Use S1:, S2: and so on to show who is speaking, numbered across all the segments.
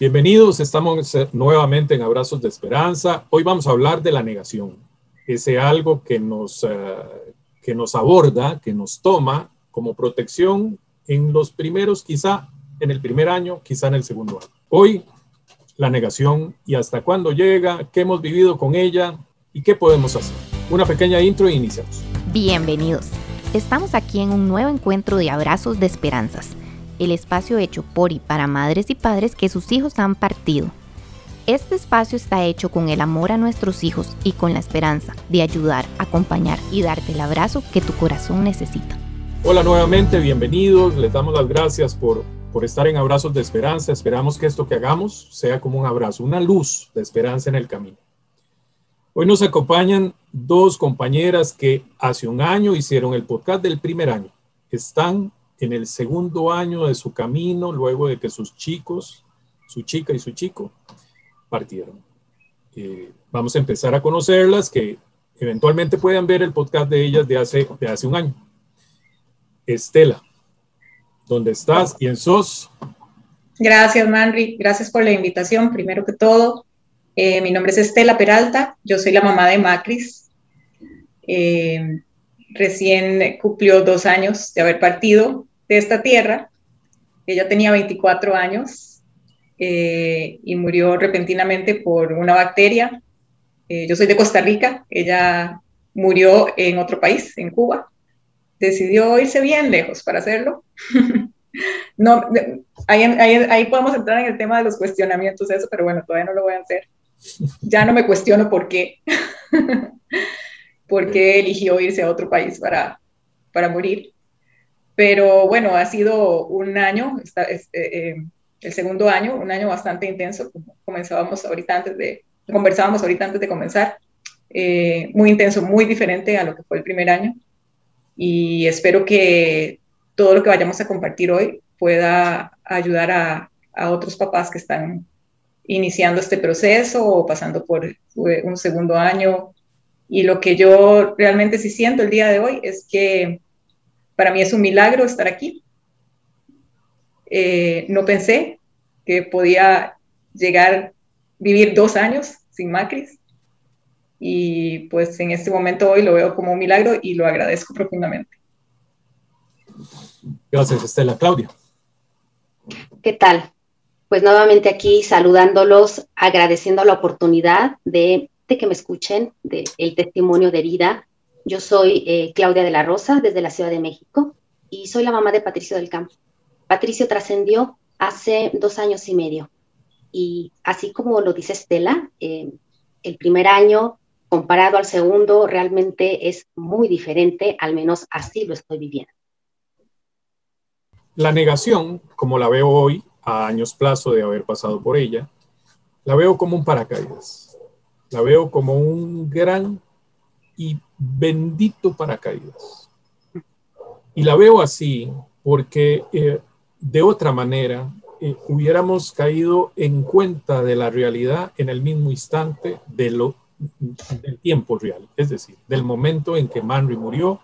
S1: Bienvenidos, estamos nuevamente en Abrazos de Esperanza. Hoy vamos a hablar de la negación, ese algo que nos, uh, que nos aborda, que nos toma como protección en los primeros, quizá en el primer año, quizá en el segundo año. Hoy, la negación y hasta cuándo llega, qué hemos vivido con ella y qué podemos hacer. Una pequeña intro e iniciamos.
S2: Bienvenidos. Estamos aquí en un nuevo encuentro de Abrazos de Esperanzas el espacio hecho por y para madres y padres que sus hijos han partido. Este espacio está hecho con el amor a nuestros hijos y con la esperanza de ayudar, acompañar y darte el abrazo que tu corazón necesita.
S1: Hola nuevamente, bienvenidos. Les damos las gracias por, por estar en Abrazos de Esperanza. Esperamos que esto que hagamos sea como un abrazo, una luz de esperanza en el camino. Hoy nos acompañan dos compañeras que hace un año hicieron el podcast del primer año. Están en el segundo año de su camino, luego de que sus chicos, su chica y su chico, partieron. Eh, vamos a empezar a conocerlas, que eventualmente puedan ver el podcast de ellas de hace, de hace un año. Estela, ¿dónde estás? ¿Quién sos?
S3: Gracias, Manri. Gracias por la invitación. Primero que todo, eh, mi nombre es Estela Peralta. Yo soy la mamá de Macris. Eh, recién cumplió dos años de haber partido de esta tierra. Ella tenía 24 años eh, y murió repentinamente por una bacteria. Eh, yo soy de Costa Rica, ella murió en otro país, en Cuba. Decidió irse bien lejos para hacerlo. no, ahí, ahí, podemos entrar en el tema de los cuestionamientos, eso, pero bueno, todavía no lo voy a hacer. Ya no me cuestiono por qué. por qué eligió irse a otro país para, para morir. Pero bueno, ha sido un año, este, eh, el segundo año, un año bastante intenso, como comenzábamos ahorita antes de, conversábamos ahorita antes de comenzar, eh, muy intenso, muy diferente a lo que fue el primer año. Y espero que todo lo que vayamos a compartir hoy pueda ayudar a otros papás que están iniciando este proceso o pasando por un segundo año y lo que yo realmente sí siento el día de hoy es que para mí es un milagro estar aquí. Eh, no pensé que podía llegar, vivir dos años sin Macris. Y pues en este momento hoy lo veo como un milagro y lo agradezco profundamente.
S1: Gracias, Estela. Claudia.
S4: ¿Qué tal? Pues nuevamente aquí saludándolos, agradeciendo la oportunidad de de que me escuchen del el testimonio de vida. Yo soy eh, Claudia de la Rosa, desde la Ciudad de México, y soy la mamá de Patricio del Campo. Patricio trascendió hace dos años y medio. Y así como lo dice Estela, eh, el primer año comparado al segundo realmente es muy diferente, al menos así lo estoy viviendo.
S1: La negación, como la veo hoy, a años plazo de haber pasado por ella, la veo como un paracaídas la veo como un gran y bendito paracaídas. Y la veo así porque eh, de otra manera eh, hubiéramos caído en cuenta de la realidad en el mismo instante de lo, del tiempo real, es decir, del momento en que Manry murió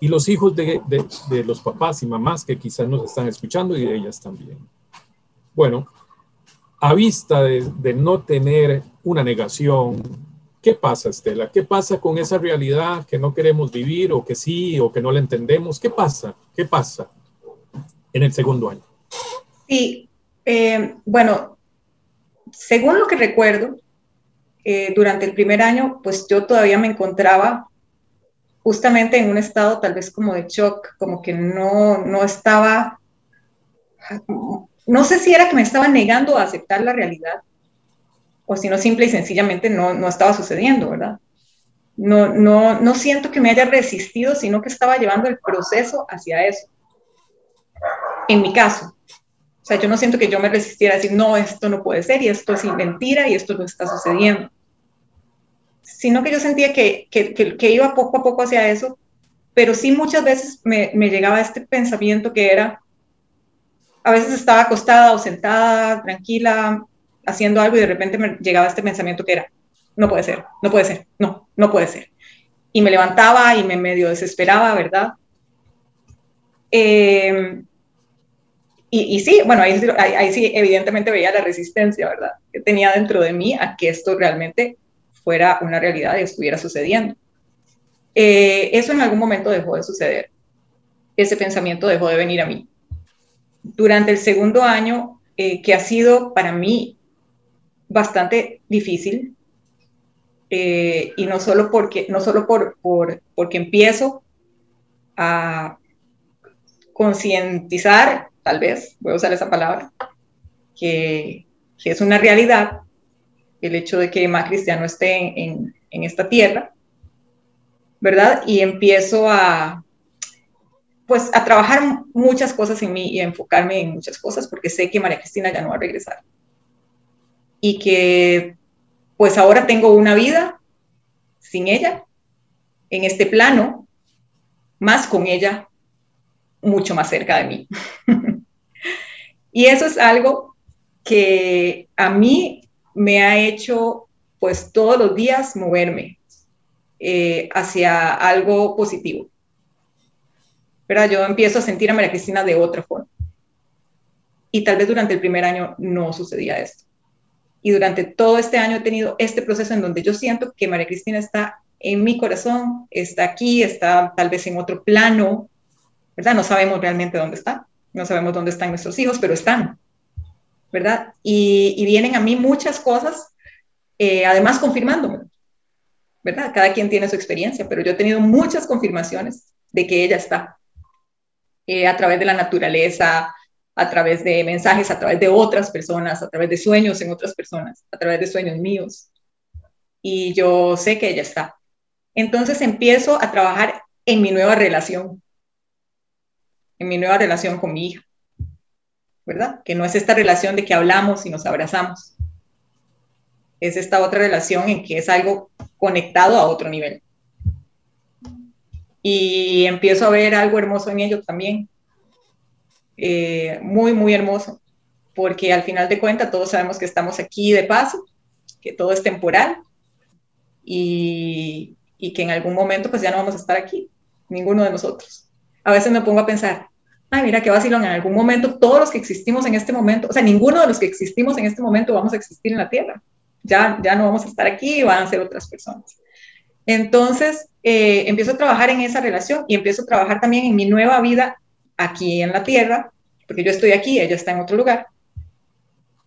S1: y los hijos de, de los papás y mamás que quizás nos están escuchando y de ellas también. Bueno, a vista de, no tener una negación, ¿qué pasa, Estela? ¿Qué pasa con esa realidad que no queremos vivir o que sí o que no la entendemos? ¿Qué pasa? ¿Qué pasa en el segundo año?
S3: Sí, eh, bueno, según lo que recuerdo, eh, durante el primer año, pues yo todavía me encontraba justamente en un estado tal vez como de shock, como que no, no estaba no sé si era que me estaba negando a aceptar la realidad o si no simple y sencillamente no, no estaba sucediendo, ¿verdad? No, no, no siento que me haya resistido, sino que estaba llevando el proceso hacia eso. En mi caso. O sea, yo no siento que yo me resistiera a decir, no, esto no puede ser y esto es mentira y esto no está sucediendo. Sino que yo sentía que, que, que, iba poco a poco hacia eso, pero sí muchas veces me, me llegaba este pensamiento que era, a veces estaba acostada o sentada, tranquila, haciendo algo y de repente me llegaba este pensamiento que era, no puede ser, no puede ser, no, no puede ser. Y me levantaba y me medio desesperaba, ¿verdad? Em, y, sí, bueno, ahí, ahí, sí evidentemente veía la resistencia, ¿verdad? Que tenía dentro de mí a que esto realmente fuera una realidad y estuviera sucediendo. Eh, eso en algún momento dejó de suceder. Ese pensamiento dejó de venir a mí. Durante el segundo año, eh, que ha sido para mí bastante difícil, eh, y no solo, porque, no solo por, por, porque empiezo a concientizar, tal vez, voy a usar esa palabra, que, es una realidad el hecho de que Macri ya esté en, en esta tierra, ¿verdad? Y empiezo a, pues, a trabajar muchas cosas en mí y a enfocarme en muchas cosas porque sé que María Cristina ya no va a regresar. Y que, pues, ahora tengo una vida sin ella, en este plano, más con ella, mucho más cerca de mí. y eso es algo que a mí me ha hecho, pues, todos los días moverme, eh, hacia algo positivo. Pero yo empiezo a sentir a María Cristina de otra forma. Y tal vez durante el primer año no sucedía esto. Y durante todo este año he tenido este proceso en donde yo siento que María Cristina está en mi corazón, está aquí, está tal vez en otro plano, ¿verdad? No sabemos realmente dónde está, no sabemos dónde están nuestros hijos, pero están, ¿verdad? Y, vienen a mí muchas cosas, eh, además confirmándome. ¿verdad? Cada quien tiene su experiencia, pero yo he tenido muchas confirmaciones de que ella está eh, a través de la naturaleza, a través de mensajes, a través de otras personas, a través de sueños en otras personas, a través de sueños míos. Y yo sé que ella está. Entonces empiezo a trabajar en mi nueva relación, en mi nueva relación con mi hija, ¿verdad? Que no es esta relación de que hablamos y nos abrazamos, es esta otra relación en que es algo conectado a otro nivel. Y empiezo a ver algo hermoso en ello también. Eh, muy, muy hermoso. Porque al final de cuentas todos sabemos que estamos aquí de paso, que todo es temporal y, y que en algún momento pues ya no vamos a estar aquí, ninguno de nosotros. A veces me pongo a pensar, ay, mira qué vacilón, en algún momento todos los que existimos en este momento, o sea, ninguno de los que existimos en este momento vamos a existir en la Tierra ya, ya no vamos a estar aquí, van a ser otras personas. Entonces, eh, empiezo a trabajar en esa relación y empiezo a trabajar también en mi nueva vida aquí en la tierra, porque yo estoy aquí, ella está en otro lugar.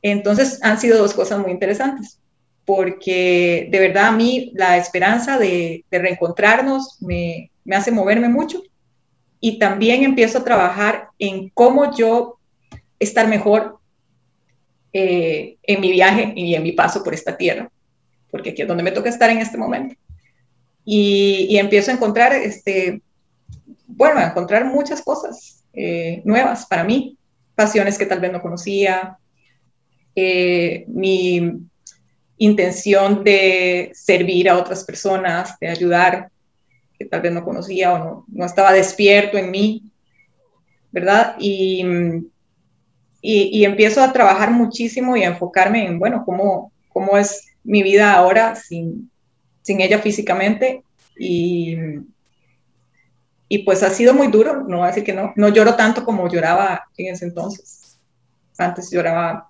S3: Entonces, han sido dos cosas muy interesantes, porque de verdad a mí la esperanza de, reencontrarnos me, me hace moverme mucho y también empiezo a trabajar en cómo yo estar mejor eh, en mi viaje y en mi paso por esta tierra, porque aquí es donde me toca estar en este momento. Y, empiezo a encontrar, este, bueno, a encontrar muchas cosas eh, nuevas para mí, pasiones que tal vez no conocía, eh, mi intención de servir a otras personas, de ayudar, que tal vez no conocía o no, no estaba despierto en mí, ¿verdad? Y, y, empiezo a trabajar muchísimo y a enfocarme en, bueno, cómo, cómo es mi vida ahora sin, sin ella físicamente. Y, y pues ha sido muy duro, no voy a decir que no, no lloro tanto como lloraba en ese entonces. Antes lloraba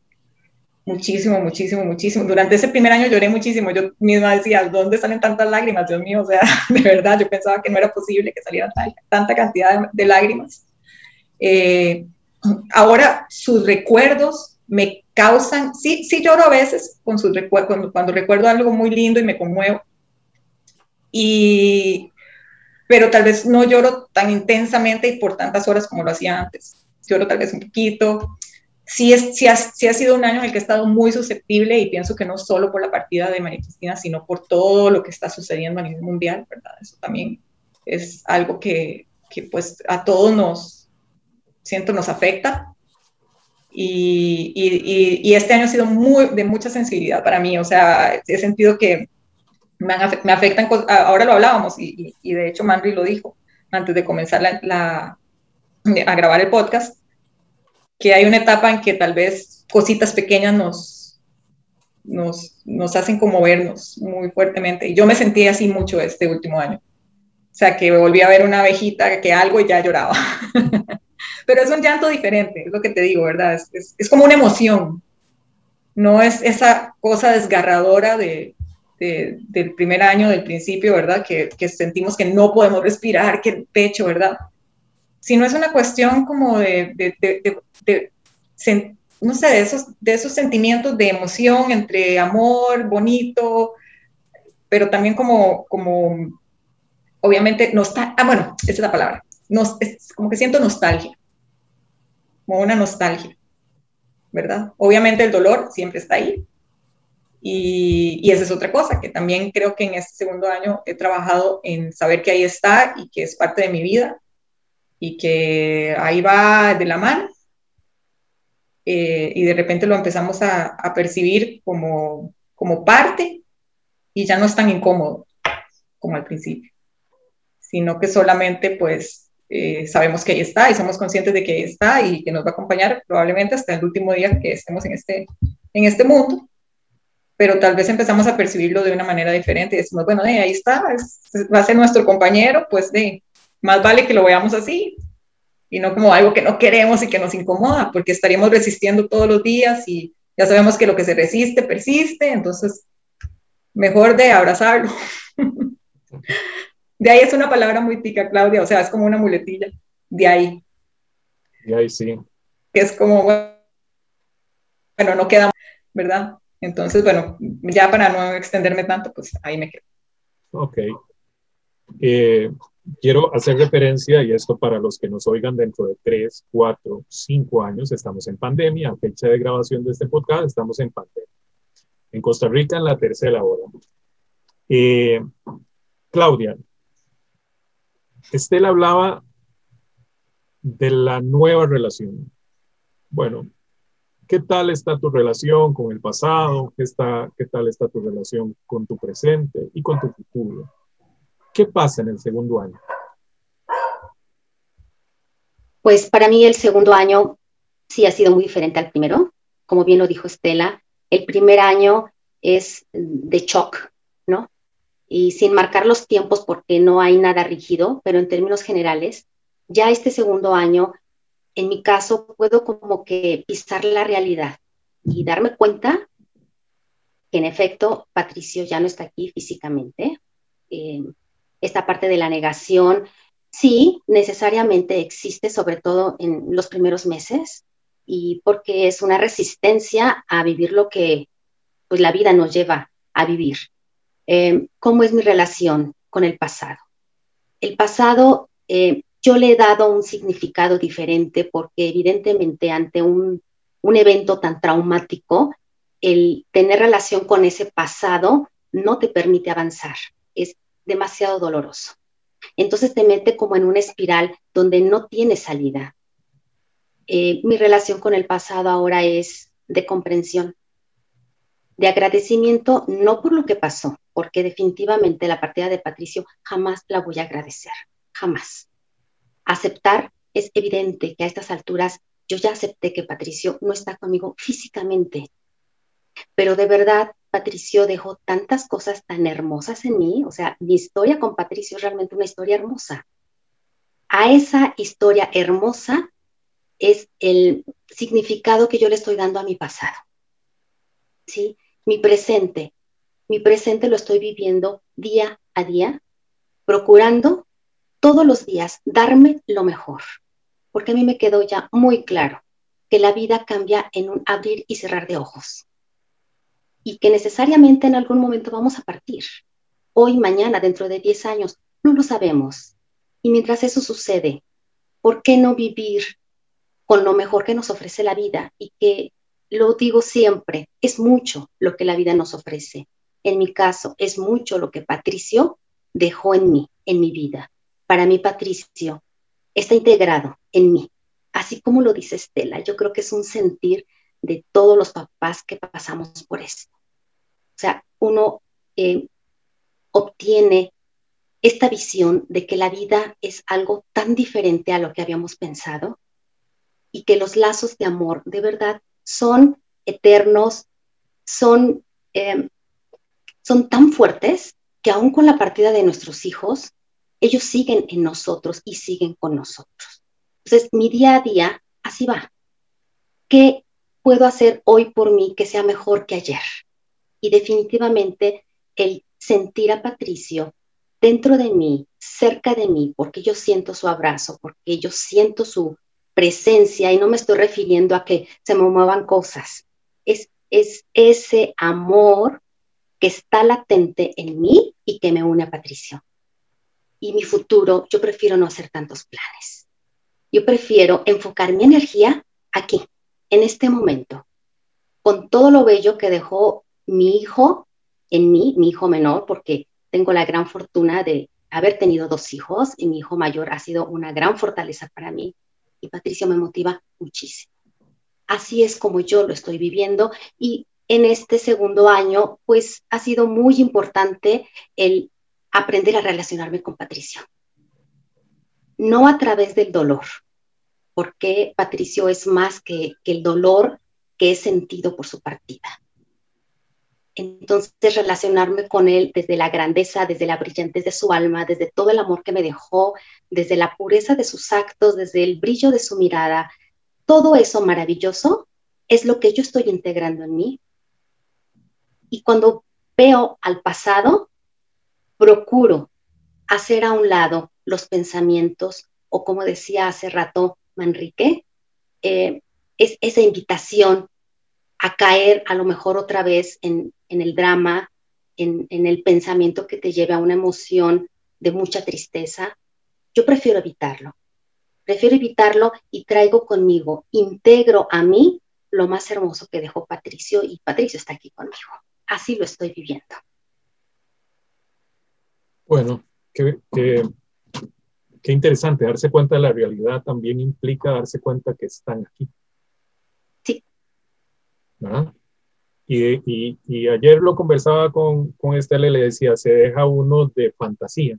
S3: muchísimo, muchísimo, muchísimo. Durante ese primer año lloré muchísimo. Yo misma decía, ¿dónde salen tantas lágrimas? Dios mío, o sea, de verdad, yo pensaba que no era posible que salieran tanta cantidad de, lágrimas. Eh, ahora sus recuerdos me causan, sí, sí lloro a veces con sus recuerdos, cuando, cuando, recuerdo algo muy lindo y me conmuevo, y, pero tal vez no lloro tan intensamente y por tantas horas como lo hacía antes. Lloro tal vez un poquito. Sí, es, sí, ha, sí ha sido un año en el que he estado muy susceptible y pienso que no solo por la partida de María Cristina, sino por todo lo que está sucediendo a nivel mundial, ¿verdad? Eso también es algo que, que pues a todos nos, siento nos afecta. Y, y, este año ha sido muy, de mucha sensibilidad para mí, o sea, he sentido que me, me afectan, ahora lo hablábamos y, de hecho Manri lo dijo antes de comenzar a grabar el podcast, que hay una etapa en que tal vez cositas pequeñas nos, nos, nos hacen conmovernos muy fuertemente. Y yo me sentí así mucho este último año. O sea, que volví a ver una abejita, que algo y ya lloraba. pero es un llanto diferente, es lo que te digo, ¿verdad? Es, es, como una emoción, no es esa cosa desgarradora de, del primer año, del principio, ¿verdad? Que, que, sentimos que no podemos respirar, que el pecho, ¿verdad? Sino es una cuestión como de, de no sé, de esos, de esos sentimientos de emoción entre amor, bonito, pero también como, como obviamente, nostalgia, ah, bueno, esa es la palabra, Nos, es como que siento nostalgia, como una nostalgia, ¿verdad? Obviamente el dolor siempre está ahí. Y, y esa es otra cosa, que también creo que en este segundo año he trabajado en saber que ahí está y que es parte de mi vida y que ahí va de la mano. Eh, y de repente lo empezamos a, a, percibir como, como parte y ya no es tan incómodo como al principio, sino que solamente pues eh, sabemos que ahí está y somos conscientes de que ahí está y que nos va a acompañar probablemente hasta el último día que estemos en este, en este mundo, pero tal vez empezamos a percibirlo de una manera diferente y decimos, bueno, ahí está, va a ser nuestro compañero, pues de, más vale que lo veamos así, y no como algo que no queremos y que nos incomoda, porque estaríamos resistiendo todos los días y ya sabemos que lo que se resiste persiste, entonces mejor de abrazarlo. de ahí es una palabra muy tica, Claudia, o sea, es como una muletilla, de ahí.
S1: De ahí sí.
S3: Que es como, bueno, no queda, ¿verdad? Entonces, bueno, ya para no extenderme tanto, pues ahí me quedo.
S1: Ok. Eh, quiero hacer referencia, y esto para los que nos oigan dentro de tres, cuatro, cinco años, estamos en pandemia, a fecha de grabación de este podcast, estamos en pandemia. En Costa Rica, en la tercera hora. Eh, Claudia, Estela hablaba de la nueva relación. Bueno, ¿qué tal está tu relación con el pasado? ¿Qué, tal está tu relación con tu presente y con tu futuro? ¿Qué pasa en el segundo año?
S4: Pues para mí el segundo año sí ha sido muy diferente al primero. Como bien lo dijo Estela, el primer año es de shock, ¿no? Y sin marcar los tiempos porque no hay nada rígido, pero en términos generales, ya este segundo año, en mi caso, puedo como que pisar la realidad y darme cuenta que en efecto Patricio ya no está aquí físicamente. Eh, esta parte de la negación, sí, necesariamente existe, sobre todo en los primeros meses, y porque es una resistencia a vivir lo que pues, la vida nos lleva a vivir. Eh, ¿Cómo es mi relación con el pasado? El pasado, eh, yo le he dado un significado diferente porque evidentemente ante un, un evento tan traumático, el tener relación con ese pasado no te permite avanzar. Es demasiado doloroso. Entonces te mete como en una espiral donde no tiene salida. Eh, mi relación con el pasado ahora es de comprensión, de agradecimiento, no por lo que pasó, porque definitivamente la partida de Patricio jamás la voy a agradecer, jamás. Aceptar es evidente que a estas alturas yo ya acepté que Patricio no está conmigo físicamente, pero de verdad Patricio dejó tantas cosas tan hermosas en mí, o sea, mi historia con Patricio es realmente una historia hermosa. A esa historia hermosa es el significado que yo le estoy dando a mi pasado. ¿Sí? Mi presente, mi presente lo estoy viviendo día a día, procurando todos los días darme lo mejor, porque a mí me quedó ya muy claro que la vida cambia en un abrir y cerrar de ojos y que necesariamente en algún momento vamos a partir. Hoy, mañana, dentro de 10 años, no lo sabemos. Y mientras eso sucede, ¿por qué no vivir con lo mejor que nos ofrece la vida? Y que, lo digo siempre, es mucho lo que la vida nos ofrece. En mi caso, es mucho lo que Patricio dejó en mí, en mi vida. Para mí, Patricio está integrado en mí, así como lo dice Estela. Yo creo que es un sentir de todos los papás que pasamos por esto. O sea, uno eh, obtiene esta visión de que la vida es algo tan diferente a lo que habíamos pensado y que los lazos de amor de verdad son eternos, son, em, son tan fuertes que aún con la partida de nuestros hijos, ellos siguen en nosotros y siguen con nosotros. Entonces, mi día a día así va. ¿Qué puedo hacer hoy por mí que sea mejor que ayer? Y definitivamente el sentir a Patricio dentro de mí, cerca de mí, porque yo siento su abrazo, porque yo siento su presencia y no me estoy refiriendo a que se me muevan cosas. Es, es ese amor que está latente en mí y que me une a Patricio. Y mi futuro, yo prefiero no hacer tantos planes. Yo prefiero enfocar mi energía aquí, en este momento, con todo lo bello que dejó mi hijo en mí, mi hijo menor, porque tengo la gran fortuna de haber tenido dos hijos y mi hijo mayor ha sido una gran fortaleza para mí y Patricio me motiva muchísimo. Así es como yo lo estoy viviendo y en este segundo año, pues ha sido muy importante el aprender a relacionarme con Patricio. No a través del dolor, porque Patricio es más que, el dolor que he sentido por su partida. Entonces, relacionarme con él desde la grandeza, desde la brillantez de su alma, desde todo el amor que me dejó, desde la pureza de sus actos, desde el brillo de su mirada, todo eso maravilloso es lo que yo estoy integrando en mí. Y cuando veo al pasado, procuro hacer a un lado los pensamientos o como decía hace rato Manrique, eh, es esa invitación a caer a lo mejor otra vez en, el drama, en, en, el pensamiento que te lleve a una emoción de mucha tristeza, yo prefiero evitarlo. Prefiero evitarlo y traigo conmigo, integro a mí lo más hermoso que dejó Patricio y Patricio está aquí conmigo. Así lo estoy viviendo.
S1: Bueno, qué, qué interesante. Darse cuenta de la realidad también implica darse cuenta que están aquí. Y, y, ayer lo conversaba con, con Estela y le decía, se deja uno de fantasía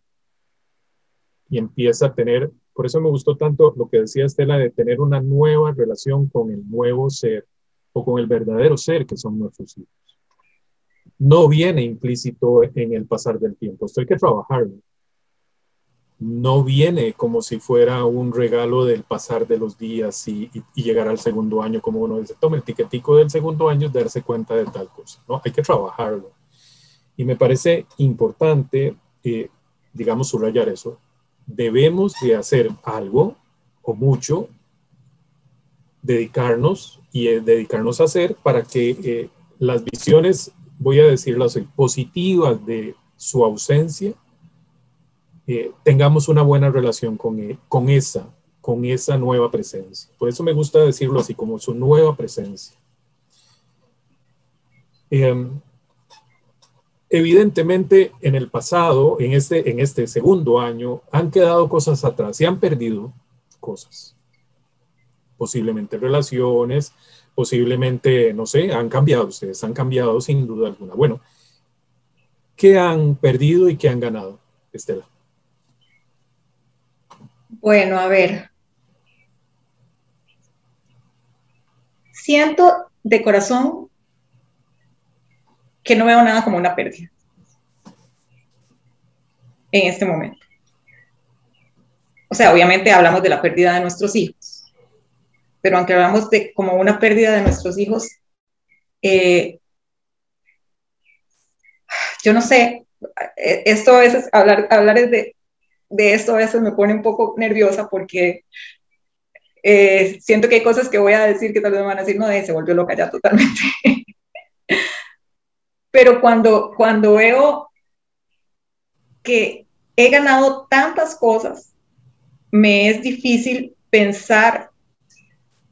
S1: y empieza a tener, por eso me gustó tanto lo que decía Estela, de tener una nueva relación con el nuevo ser o con el verdadero ser que son nuestros hijos. No viene implícito en el pasar del tiempo, esto hay que trabajarlo no viene como si fuera un regalo del pasar de los días y, llegar al segundo año, como uno dice, toma el tiquetico del segundo año, darse cuenta de tal cosa, ¿no? Hay que trabajarlo. Y me parece importante, eh, digamos, subrayar eso. Debemos de hacer algo o mucho, dedicarnos y eh, dedicarnos a hacer para que eh, las visiones, voy a decirlo así, positivas de su ausencia, eh, tengamos una buena relación con, e, con, esa, con esa nueva presencia. Por eso me gusta decirlo así, como su nueva presencia. Em, evidentemente, en el pasado, en este, en este segundo año, han quedado cosas atrás, se han perdido cosas. Posiblemente relaciones, posiblemente, no sé, han cambiado, ustedes han cambiado sin duda alguna. Bueno, ¿qué han perdido y qué han ganado, Estela?
S3: Bueno, a ver. Siento de corazón que no veo nada como una pérdida en este momento. O sea, obviamente hablamos de la pérdida de nuestros hijos, pero aunque hablamos de como una pérdida de nuestros hijos, eh, yo no sé, eh, esto a veces hablar, hablar de, de esto a veces me pone un poco nerviosa porque eh, siento que hay cosas que voy a decir que tal vez me van a decir, no, se volvió loca ya totalmente. Pero cuando, cuando veo que he ganado tantas cosas, me es difícil pensar,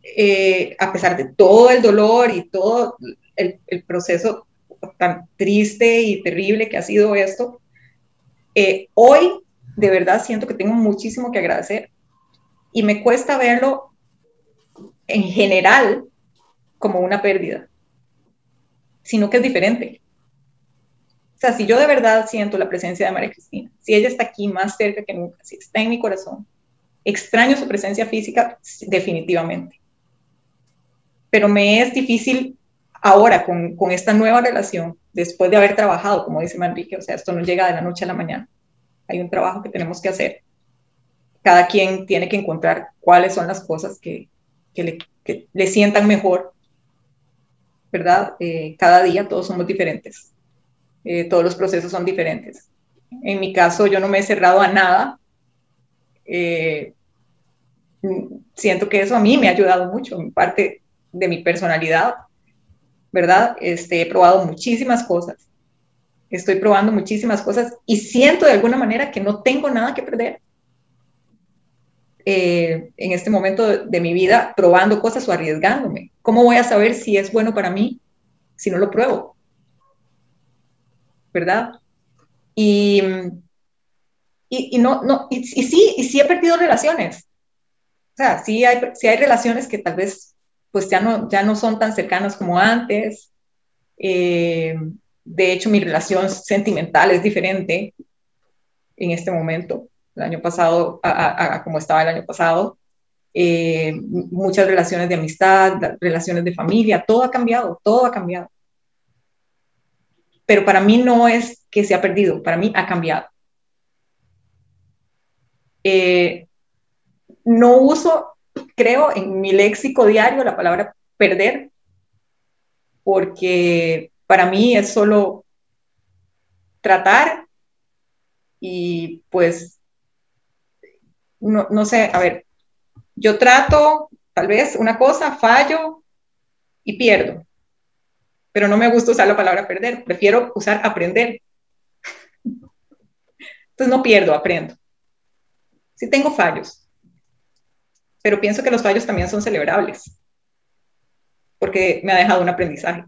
S3: eh, a pesar de todo el dolor y todo el, el, proceso tan triste y terrible que ha sido esto, eh, hoy de verdad siento que tengo muchísimo que agradecer y me cuesta verlo en general como una pérdida, sino que es diferente. O sea, si yo de verdad siento la presencia de María Cristina, si ella está aquí más cerca que nunca, si está en mi corazón, extraño su presencia física definitivamente. Pero me es difícil ahora con, con esta nueva relación, después de haber trabajado, como dice Manrique, o sea, esto no llega de la noche a la mañana hay un trabajo que tenemos que hacer. cada quien tiene que encontrar cuáles son las cosas que, le, le, sientan mejor, ¿verdad? Eh, cada día todos somos diferentes, eh, todos los procesos son diferentes. En mi caso, yo no me he cerrado a nada. Eh, siento que eso a mí me ha ayudado mucho, en parte de mi personalidad, ¿verdad? Este, he probado muchísimas cosas, estoy probando muchísimas cosas y siento de alguna manera que no tengo nada que perder. Eh, en este momento de, mi vida probando cosas o arriesgándome. ¿Cómo voy a saber si es bueno para mí si no lo pruebo? ¿Verdad? Y, y, no, no, y, sí, y sí he perdido relaciones. O sea, sí hay, sí hay relaciones que tal vez pues ya no, ya no son tan cercanas como antes. Eh, de hecho, mi relación sentimental es diferente en este momento, el año pasado, como estaba el año pasado. Eh, muchas relaciones de amistad, relaciones de familia, todo ha cambiado, todo ha cambiado. Pero para mí no es que se ha perdido, para mí ha cambiado. Eh, no uso creo en mi léxico diario la palabra perder, porque para mí es solo tratar y pues, no, no sé, a ver, yo trato tal vez una cosa, fallo y pierdo, pero no me gusta usar la palabra perder, prefiero usar aprender. Entonces no pierdo, aprendo. Si tengo fallos, pero pienso que los fallos también son celebrables, porque me ha dejado un aprendizaje.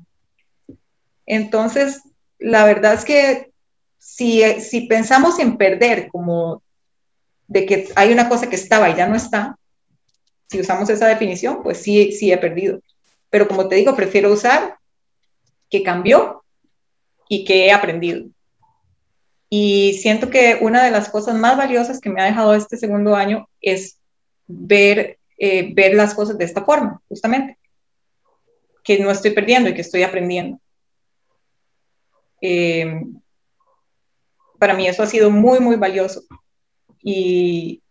S3: Entonces, la verdad es que si, si pensamos en perder como de que hay una cosa que estaba y ya no está, si usamos esa definición, pues sí, sí he perdido. Pero como te digo, prefiero usar que cambió y que he aprendido. Y siento que una de las cosas más valiosas que me ha dejado este segundo año es ver, eh, ver las cosas de esta forma, justamente, que no estoy perdiendo y que estoy aprendiendo. Eh, para mí eso ha sido muy, muy valioso. Y,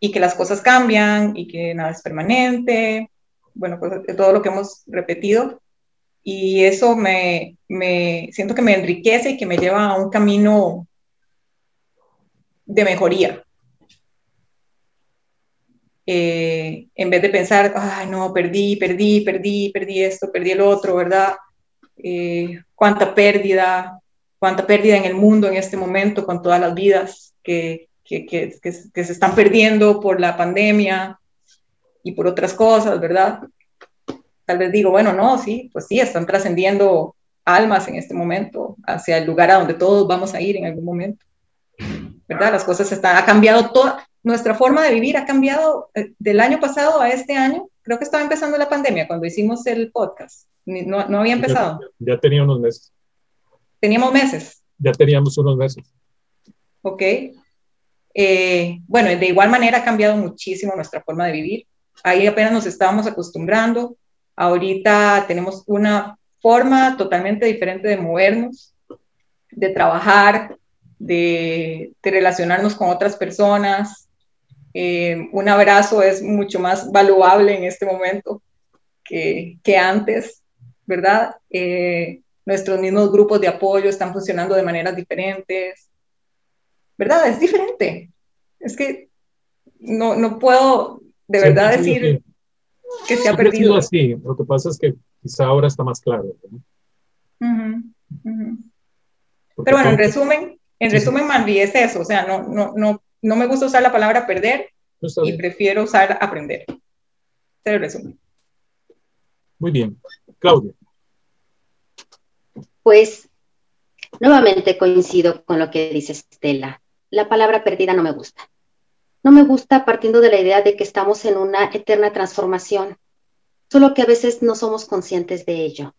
S3: y que las cosas cambian y que nada es permanente, bueno, pues todo lo que hemos repetido. Y eso me, me siento que me enriquece y que me lleva a un camino de mejoría. Eh, en vez de pensar, ay, no, perdí, perdí, perdí, perdí esto, perdí el otro, ¿verdad? Eh, cuánta pérdida, cuánta pérdida en el mundo en este momento con todas las vidas que, que, que, que, se están perdiendo por la pandemia y por otras cosas, ¿verdad? Tal vez digo, bueno, no, sí, pues sí, están trascendiendo almas en este momento hacia el lugar a donde todos vamos a ir en algún momento. ¿Verdad? Las cosas están, ha cambiado todo, nuestra forma de vivir ha cambiado eh, del año pasado a este año. Creo que estaba empezando la pandemia cuando hicimos el podcast. No, no había empezado.
S1: Ya, tenía unos meses.
S3: Teníamos meses.
S1: Ya teníamos unos meses.
S3: Ok. Eh, bueno, de igual manera ha cambiado muchísimo nuestra forma de vivir. Ahí apenas nos estábamos acostumbrando. Ahorita tenemos una forma totalmente diferente de movernos, de trabajar, de, de relacionarnos con otras personas, eh, un abrazo es mucho más valuable en este momento que, que antes, ¿verdad? Eh, nuestros mismos grupos de apoyo están funcionando de maneras diferentes, ¿verdad? Es diferente. Es que no, no puedo de verdad decir que se ha perdido.
S1: así, lo que pasa es que quizá ahora está más claro.
S3: Pero bueno, en resumen, en resumen, Mandy, es eso, o sea, no, no, no, no me gusta usar la palabra perder y prefiero usar aprender. Te resumen.
S1: Muy bien. Claudia.
S4: Pues nuevamente coincido con lo que dice Estela. La palabra perdida no me gusta. No me gusta partiendo de la idea de que estamos en una eterna transformación, solo que a veces no somos conscientes de ello.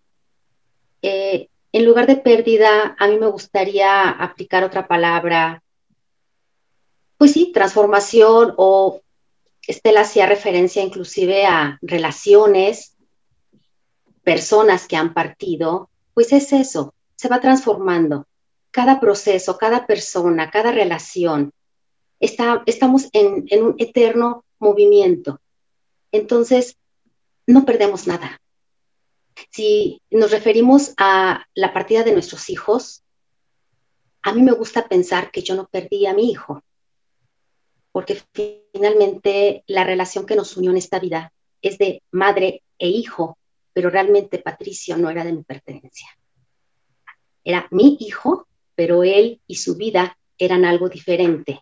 S4: Eh, en lugar de pérdida, a mí me gustaría aplicar otra palabra pues sí, transformación o Estela hacía referencia inclusive a relaciones, personas que han partido, pues es eso, se va transformando. Cada proceso, cada persona, cada relación Está, estamos en, en un eterno movimiento. Entonces, no perdemos nada. Si nos referimos a la partida de nuestros hijos, a mí me gusta pensar que yo no perdí a mi hijo, porque finalmente la relación que nos unió en esta vida es de madre e hijo, pero realmente Patricio no era de mi pertenencia. Era mi hijo, pero él y su vida eran algo diferente.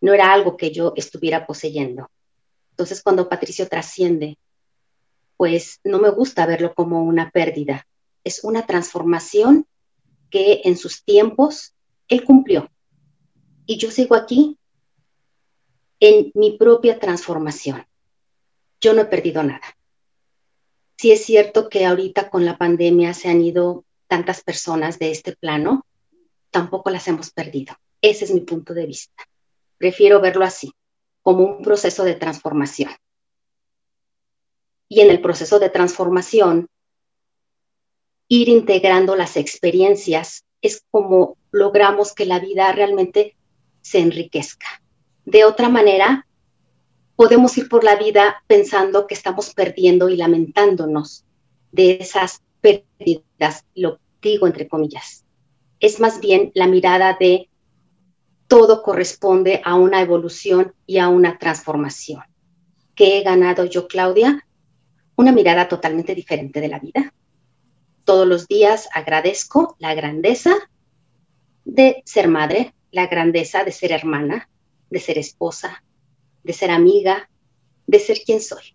S4: No era algo que yo estuviera poseyendo. Entonces, cuando Patricio trasciende, pues no me gusta verlo como una pérdida. Es una transformación que en sus tiempos él cumplió. Y yo sigo aquí en mi propia transformación. Yo no he perdido nada. Sí es cierto que ahorita con la pandemia se han ido tantas personas de este plano, tampoco las hemos perdido. Ese es mi punto de vista. Prefiero verlo así, como un proceso de transformación. Y en el proceso de transformación, ir integrando las experiencias es como logramos que la vida realmente se enriquezca. De otra manera, podemos ir por la vida pensando que estamos perdiendo y lamentándonos de esas pérdidas, lo digo entre comillas. Es más bien la mirada de todo corresponde a una evolución y a una transformación. ¿Qué he ganado yo, Claudia? Una mirada totalmente diferente de la vida. Todos los días agradezco la grandeza de ser madre, la grandeza de ser hermana, de ser esposa, de ser amiga, de ser quien soy.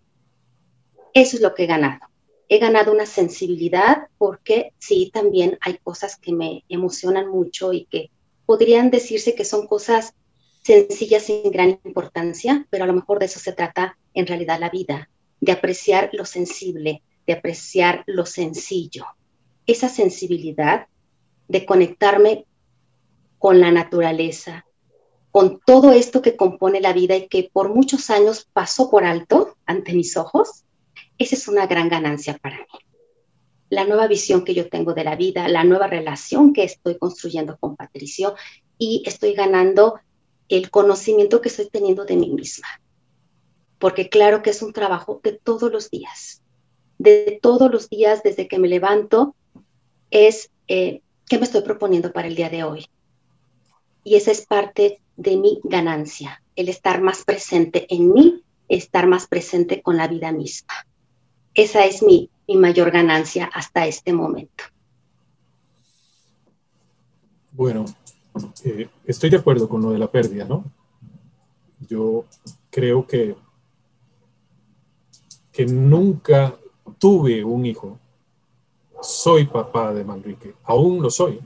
S4: Eso es lo que he ganado. He ganado una sensibilidad porque sí, también hay cosas que me emocionan mucho y que podrían decirse que son cosas sencillas sin gran importancia, pero a lo mejor de eso se trata en realidad la vida, de apreciar lo sensible, de apreciar lo sencillo. Esa sensibilidad de conectarme con la naturaleza, con todo esto que compone la vida y que por muchos años pasó por alto ante mis ojos, esa es una gran ganancia para mí. La nueva visión que yo tengo de la vida, la nueva relación que estoy construyendo con Patricio y estoy ganando el conocimiento que estoy teniendo de mí misma. Porque claro que es un trabajo de todos los días, de todos los días desde que me levanto, es eh, qué me estoy proponiendo para el día de hoy, y esa es parte de mi ganancia, el estar más presente en mí, estar más presente con la vida misma. Esa es mi, mayor ganancia hasta este momento.
S1: Bueno, eh, estoy de acuerdo con lo de la pérdida, ¿no? Yo creo que, que nunca tuve un hijo. Soy papá de Manrique, aún lo soy.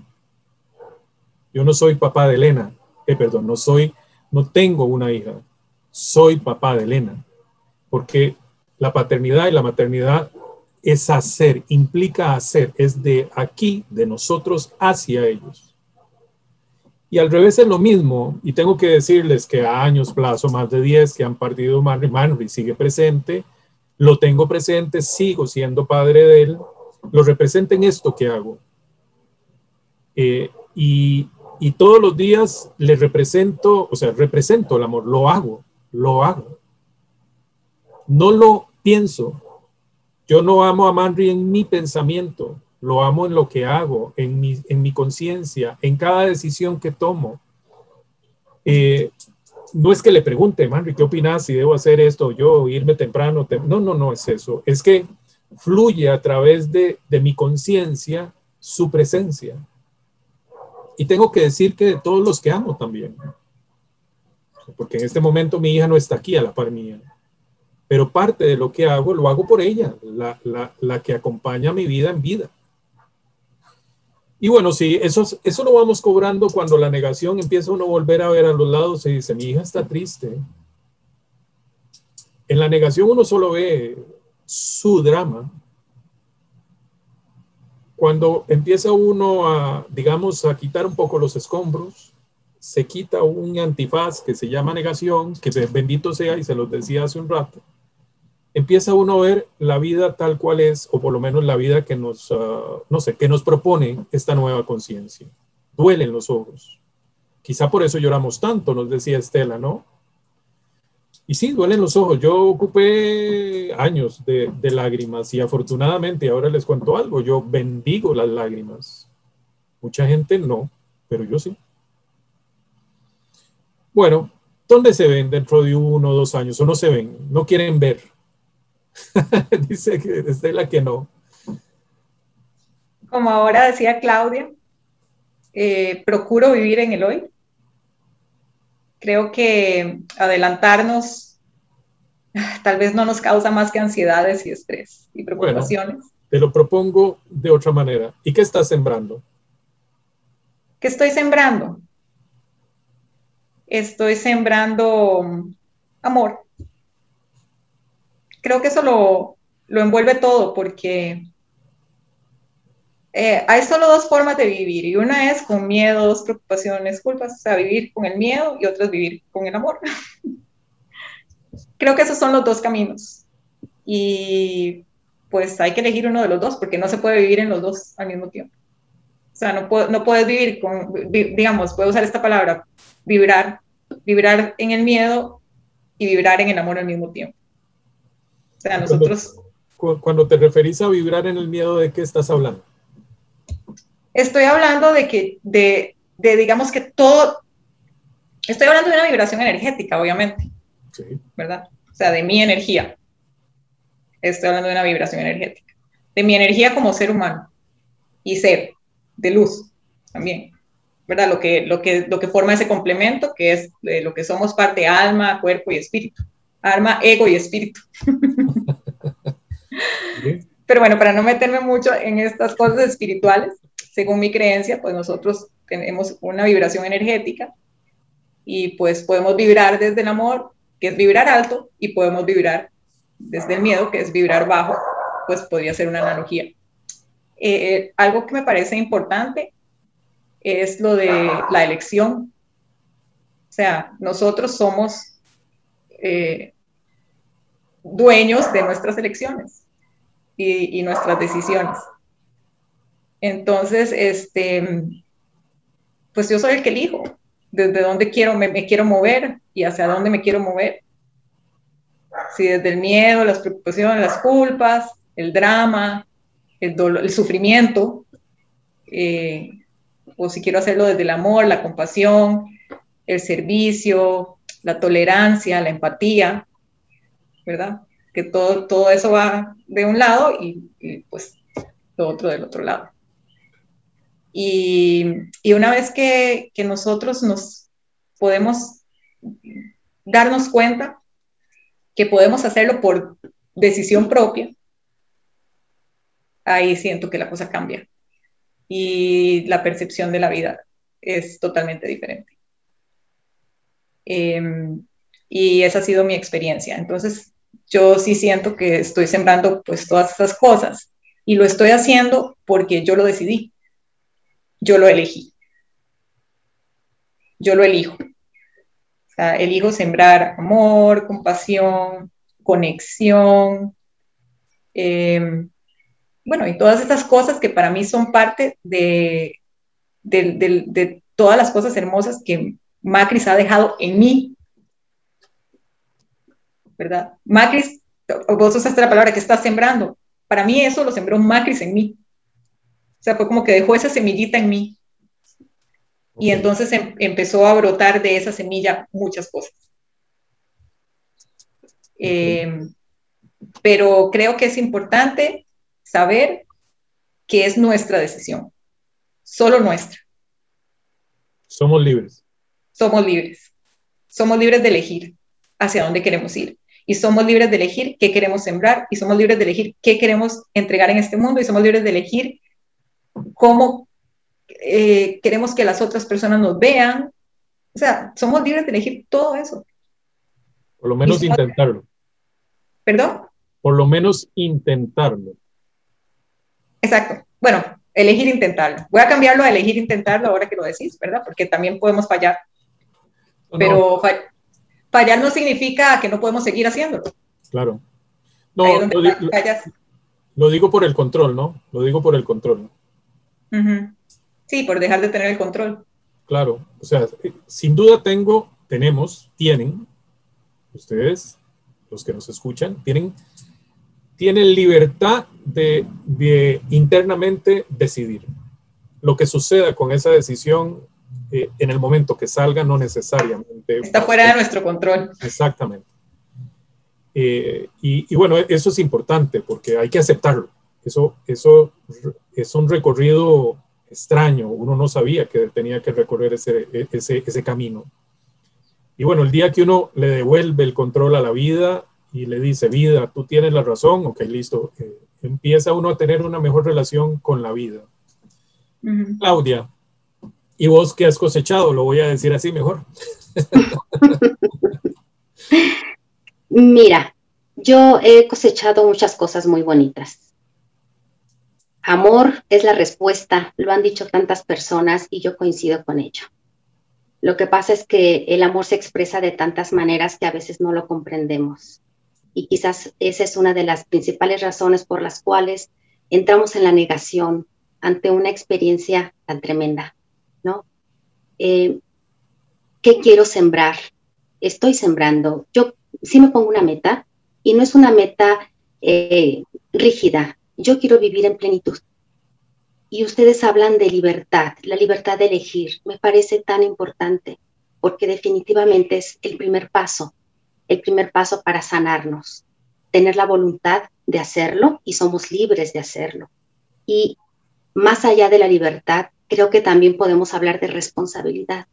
S1: Yo no soy papá de Elena, eh, perdón, no soy, no tengo una hija, soy papá de Elena, porque la paternidad y la maternidad es hacer, implica hacer, es de aquí, de nosotros hacia ellos. Y al revés es lo mismo, y tengo que decirles que a años plazo, más de 10 que han partido Manry sigue presente, lo tengo presente, sigo siendo padre de él, lo representa en esto que hago. Eh, y, y todos los días le represento, o sea, represento el amor, lo hago, lo hago. No lo pienso. Yo no amo a Manri en mi pensamiento, lo amo en lo que hago, en mi, en mi conciencia, en cada decisión que tomo. Eh, no es que le pregunte, Manri, ¿qué opinas si debo hacer esto yo, irme temprano? no, no, no es eso. Es que fluye a través de, de mi conciencia su presencia. Y tengo que decir que de todos los que amo también. Porque en este momento mi hija no está aquí a la par mía. Pero parte de lo que hago lo hago por ella, la, la, la que acompaña mi vida en vida. Y bueno, sí, eso, eso lo vamos cobrando cuando la negación empieza uno a volver a ver a los lados y dice, mi hija está triste. En la negación uno solo ve su drama, cuando empieza uno a, digamos, a quitar un poco los escombros, se quita un antifaz que se llama negación, que bendito sea, y se los decía hace un rato, empieza uno a ver la vida tal cual es, o por lo menos la vida que nos, ah, no sé, que nos propone esta nueva conciencia. Duelen los ojos. quizá por eso lloramos tanto, nos decía Estela, ¿no? Y sí, duelen los ojos. Yo ocupé años de, lágrimas y afortunadamente, ahora les cuento algo, yo bendigo las lágrimas. Mucha gente no, pero yo sí. Bueno, ¿dónde se ven dentro de uno o dos años? ¿O no se ven? ¿No quieren ver? Dice que Estela que no.
S3: Como ahora decía Claudia, eh, procuro vivir en el hoy. Creo que adelantarnos tal vez no nos causa más que ansiedades y estrés y preocupaciones.
S1: te lo propongo de otra manera. ¿Y qué estás sembrando?
S3: ¿Qué estoy sembrando? Estoy sembrando amor. Creo que eso lo, lo envuelve todo porque eh, hay solo dos formas de vivir y una es con miedos, preocupaciones, culpas, o sea, vivir con el miedo y otra es vivir con el amor. Creo que esos son los dos caminos y pues hay que elegir uno de los dos porque no se puede vivir en los dos al mismo tiempo. O sea, no, no puedes vivir con, digamos, puedo usar esta palabra, vibrar, vibrar en el miedo y vibrar en el amor al mismo tiempo. O sea, nosotros...
S1: Cuando, cuando te referís a vibrar en el miedo, ¿de qué estás hablando?
S3: Estoy hablando de que, de, de, digamos que todo, estoy hablando de una vibración energética, obviamente, sí. ¿verdad? O sea, de mi energía. Estoy hablando de una vibración energética. De mi energía como ser humano y ser, de luz también, ¿verdad? Lo que, lo que, lo que forma ese complemento, que es de lo que somos parte alma, cuerpo y espíritu. Alma, ego y espíritu. Pero bueno, para no meterme mucho en estas cosas espirituales, según mi creencia, pues nosotros tenemos una vibración energética y pues podemos vibrar desde el amor, que es vibrar alto, y podemos vibrar desde el miedo, que es vibrar bajo, pues podría ser una analogía. Eh, algo que me parece importante es lo de la elección. O sea, nosotros somos eh, dueños de nuestras elecciones y nuestras decisiones. Entonces, este, pues yo soy el que elijo desde dónde quiero, me, quiero mover y hacia dónde me quiero mover. Si desde el miedo, las preocupaciones, las culpas, el drama, el, dolor, el sufrimiento, eh, o si quiero hacerlo desde el amor, la compasión, el servicio, la tolerancia, la empatía, ¿verdad? Que todo, todo eso va de un lado y, y pues lo otro del otro lado. Y, una vez que, nosotros nos podemos darnos cuenta que podemos hacerlo por decisión propia, ahí siento que la cosa cambia y la percepción de la vida es totalmente diferente. Eh, y esa ha sido mi experiencia. Entonces, yo sí siento que estoy sembrando pues todas estas cosas y lo estoy haciendo porque yo lo decidí yo lo elegí. Yo lo elijo. O elijo sembrar amor, compasión, conexión, eh, bueno, y todas estas cosas que para mí son parte de, de todas las cosas hermosas que Macris ha dejado en mí. ¿Verdad? Macris, vos usaste la palabra que está sembrando. Para mí eso lo sembró Macris en mí. O sea, fue como que dejó esa semillita en mí. Y entonces em empezó a brotar de esa semilla muchas cosas. Eh, pero creo que es importante saber que es nuestra decisión, solo nuestra.
S1: Somos libres.
S3: Somos libres. Somos libres de elegir hacia dónde queremos ir. Y somos libres de elegir qué queremos sembrar. Y somos libres de elegir qué queremos entregar en este mundo. Y somos libres de elegir cómo eh, queremos que las otras personas nos vean. O sea, somos libres de elegir todo eso.
S1: Por lo menos intentarlo.
S3: ¿Perdón?
S1: Por lo menos intentarlo.
S3: Exacto. Bueno, elegir intentarlo. Voy a cambiarlo a elegir intentarlo ahora que lo decís, ¿verdad? Porque también podemos fallar. No, Pero no. fallar no significa que no podemos seguir haciéndolo.
S1: Claro. No, lo, di lo, digo por el control, ¿no? Lo digo por el control.
S3: Uh -huh. Sí, por dejar de tener el control.
S1: claro. O sea, sin duda tengo, tenemos, tienen, ustedes, los que nos escuchan, tienen, tienen libertad de, de internamente decidir. Lo que suceda con esa decisión eh, en el momento que salga no necesariamente.
S3: Está fuera de nuestro control.
S1: Exactamente. Eh, y, bueno, eso es importante porque hay que aceptarlo. Eso, eso es un recorrido extraño. Uno no sabía que tenía que recorrer ese, ese, ese camino. Y bueno, el día que uno le devuelve el control a la vida y le dice, vida, tú tienes la razón, ok, listo, eh, empieza uno a tener una mejor relación con la vida. Claudia, ¿y vos qué has cosechado? Lo voy a decir así mejor.
S4: Mira, yo he cosechado muchas cosas muy bonitas. Amor es la respuesta, lo han dicho tantas personas y yo coincido con ello. Lo que pasa es que el amor se expresa de tantas maneras que a veces no lo comprendemos. Y quizás esa es una de las principales razones por las cuales entramos en la negación ante una experiencia tan tremenda, ¿no? Eh, ¿Qué quiero sembrar? Estoy sembrando. Yo sí me pongo una meta y no es una meta eh, rígida. Yo quiero vivir en plenitud. Y ustedes hablan de libertad, la libertad de elegir. Me parece tan importante porque definitivamente es el primer paso, el primer paso para sanarnos, tener la voluntad de hacerlo y somos libres de hacerlo. Y más allá de la libertad, creo que también podemos hablar de responsabilidad.